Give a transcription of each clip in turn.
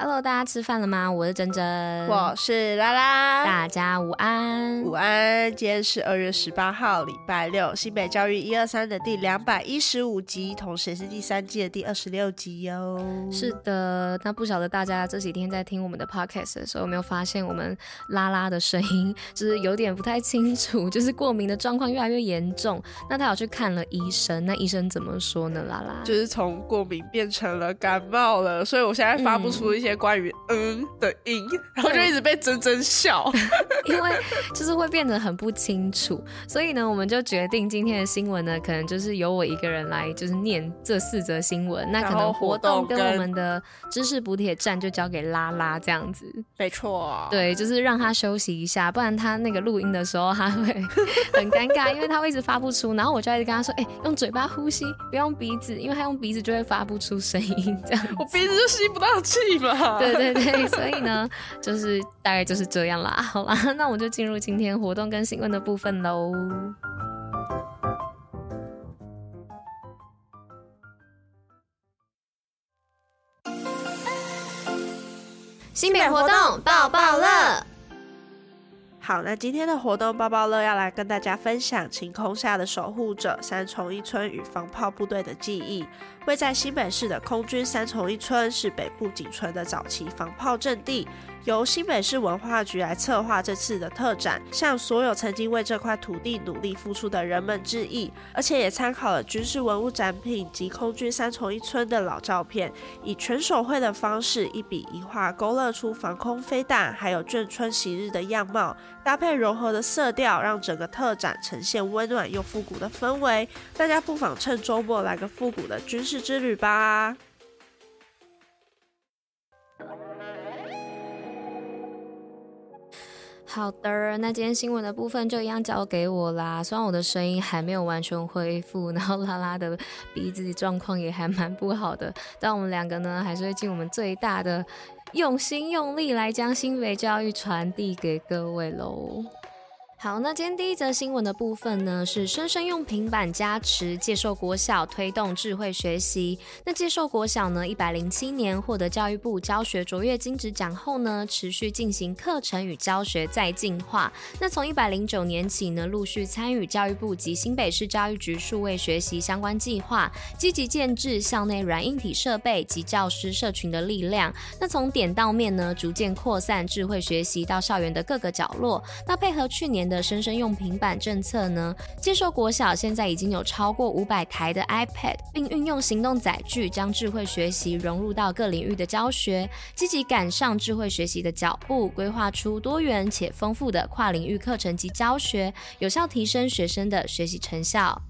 Hello，大家吃饭了吗？我是珍珍，我是拉拉，大家午安，午安。今天是二月十八号，礼拜六，新北教育一二三的第两百一十五集，同时也是第三季的第二十六集哟。是的，那不晓得大家这几天在听我们的 podcast 的时候，有没有发现我们拉拉的声音就是有点不太清楚，就是过敏的状况越来越严重。那他有去看了医生，那医生怎么说呢？拉拉就是从过敏变成了感冒了，所以我现在发不出一些、嗯。关于嗯的音，然后就一直被真真笑，因为就是会变得很不清楚，所以呢，我们就决定今天的新闻呢，可能就是由我一个人来，就是念这四则新闻。那可能活动跟我们的知识补铁站就交给拉拉这样子，没错，对，就是让他休息一下，不然他那个录音的时候他会 很尴尬，因为他会一直发不出，然后我就一直跟他说，哎、欸，用嘴巴呼吸，不用鼻子，因为他用鼻子就会发不出声音，这样我鼻子就吸不到气嘛。对对对，所以呢，就是大概就是这样啦。好啦，那我们就进入今天活动跟新闻的部分喽。新品活动爆爆乐。好，那今天的活动包包乐要来跟大家分享晴空下的守护者三重一村与防炮部队的记忆。位在新北市的空军三重一村是北部仅存的早期防炮阵地。由新北市文化局来策划这次的特展，向所有曾经为这块土地努力付出的人们致意，而且也参考了军事文物展品及空军三重一村的老照片，以全手绘的方式一笔一画勾勒出防空飞弹还有眷村昔日的样貌，搭配柔和的色调，让整个特展呈现温暖又复古的氛围。大家不妨趁周末来个复古的军事之旅吧。好的，那今天新闻的部分就一样交给我啦。虽然我的声音还没有完全恢复，然后拉拉的鼻子状况也还蛮不好的，但我们两个呢，还是会尽我们最大的用心用力来将新北教育传递给各位喽。好，那今天第一则新闻的部分呢，是生生用平板加持，接受国小推动智慧学习。那接受国小呢，一百零七年获得教育部教学卓越金质奖后呢，持续进行课程与教学再进化。那从一百零九年起呢，陆续参与教育部及新北市教育局数位学习相关计划，积极建置校内软硬体设备及教师社群的力量。那从点到面呢，逐渐扩散智慧学习到校园的各个角落。那配合去年的生生用平板政策呢，接受国小现在已经有超过五百台的 iPad，并运用行动载具将智慧学习融入到各领域的教学，积极赶上智慧学习的脚步，规划出多元且丰富的跨领域课程及教学，有效提升学生的学习成效。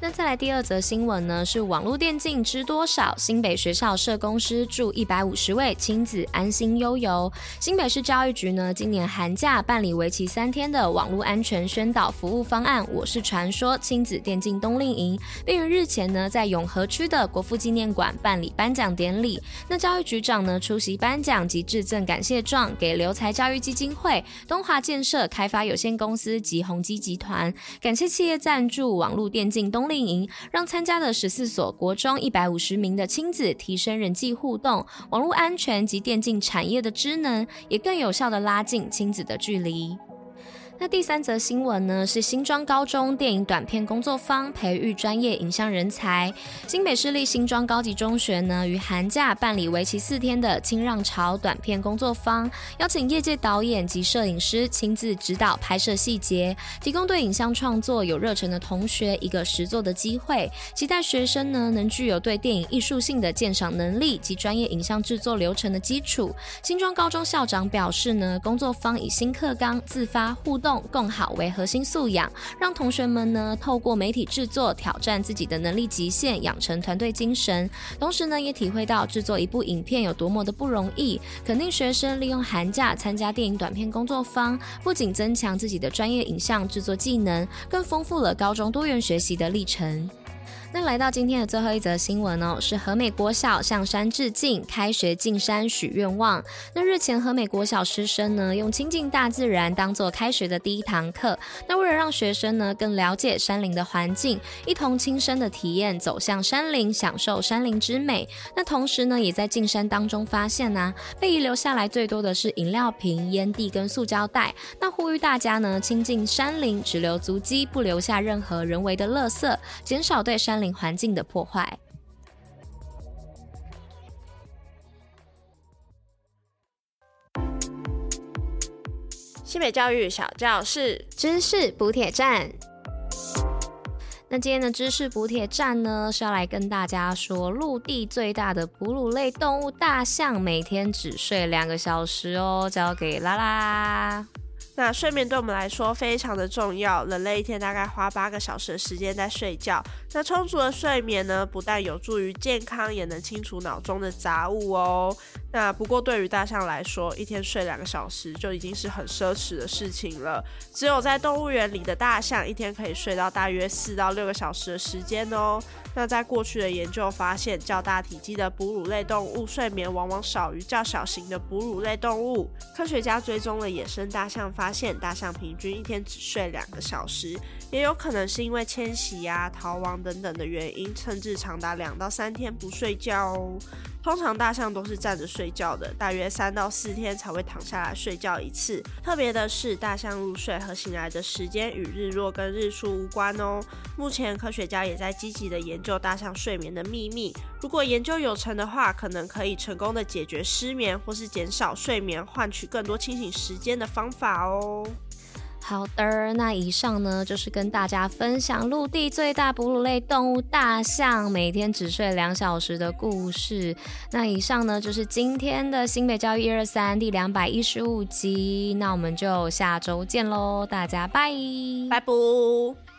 那再来第二则新闻呢，是网络电竞知多少？新北学校社工师助一百五十位亲子安心悠游。新北市教育局呢，今年寒假办理为期三天的网络安全宣导服务方案“我是传说”亲子电竞冬令营，并于日前呢，在永和区的国父纪念馆办理颁奖典礼。那教育局长呢，出席颁奖及致赠感谢状给留才教育基金会、东华建设开发有限公司及宏基集团，感谢企业赞助网络电竞冬令营，让参加的十四所国中一百五十名的亲子提升人际互动、网络安全及电竞产业的知能，也更有效地拉近亲子的距离。那第三则新闻呢，是新庄高中电影短片工作坊培育专业影像人才。新北市立新庄高级中学呢，于寒假办理为期四天的清让潮短片工作坊，邀请业界导演及摄影师亲自指导拍摄细节，提供对影像创作有热忱的同学一个实作的机会。期待学生呢，能具有对电影艺术性的鉴赏能力及专业影像制作流程的基础。新庄高中校长表示呢，工作坊以新课纲、自发互动。更好为核心素养，让同学们呢透过媒体制作挑战自己的能力极限，养成团队精神。同时呢，也体会到制作一部影片有多么的不容易。肯定学生利用寒假参加电影短片工作坊，不仅增强自己的专业影像制作技能，更丰富了高中多元学习的历程。那来到今天的最后一则新闻哦，是和美国小向山致敬，开学进山许愿望。那日前和美国小师生呢，用亲近大自然当做开学的第一堂课。那为了让学生呢更了解山林的环境，一同亲身的体验走向山林，享受山林之美。那同时呢，也在进山当中发现呢、被遗留下来最多的是饮料瓶、烟蒂跟塑胶袋。那呼吁大家呢，亲近山林，只留足迹，不留下任何人为的垃圾，减少对山林环境的破坏。西北教育小教室知识补铁站。那今天的知识补铁站呢，是要来跟大家说，陆地最大的哺乳类动物大象每天只睡两个小时哦，交给拉拉。那睡眠对我们来说非常的重要，人类一天大概花八个小时的时间在睡觉。那充足的睡眠呢，不但有助于健康，也能清除脑中的杂物哦。那不过对于大象来说，一天睡两个小时就已经是很奢侈的事情了。只有在动物园里的大象，一天可以睡到大约四到六个小时的时间哦。那在过去的研究发现，较大体积的哺乳类动物睡眠往往少于较小型的哺乳类动物。科学家追踪了野生大象，发发现大象平均一天只睡两个小时，也有可能是因为迁徙呀、逃亡等等的原因，甚至长达两到三天不睡觉哦。通常大象都是站着睡觉的，大约三到四天才会躺下来睡觉一次。特别的是，大象入睡和醒来的时间与日落跟日出无关哦。目前科学家也在积极的研究大象睡眠的秘密。如果研究有成的话，可能可以成功的解决失眠或是减少睡眠，换取更多清醒时间的方法哦。好的，那以上呢就是跟大家分享陆地最大哺乳类动物大象每天只睡两小时的故事。那以上呢就是今天的新北教育一二三第两百一十五集，那我们就下周见喽，大家拜拜。拜。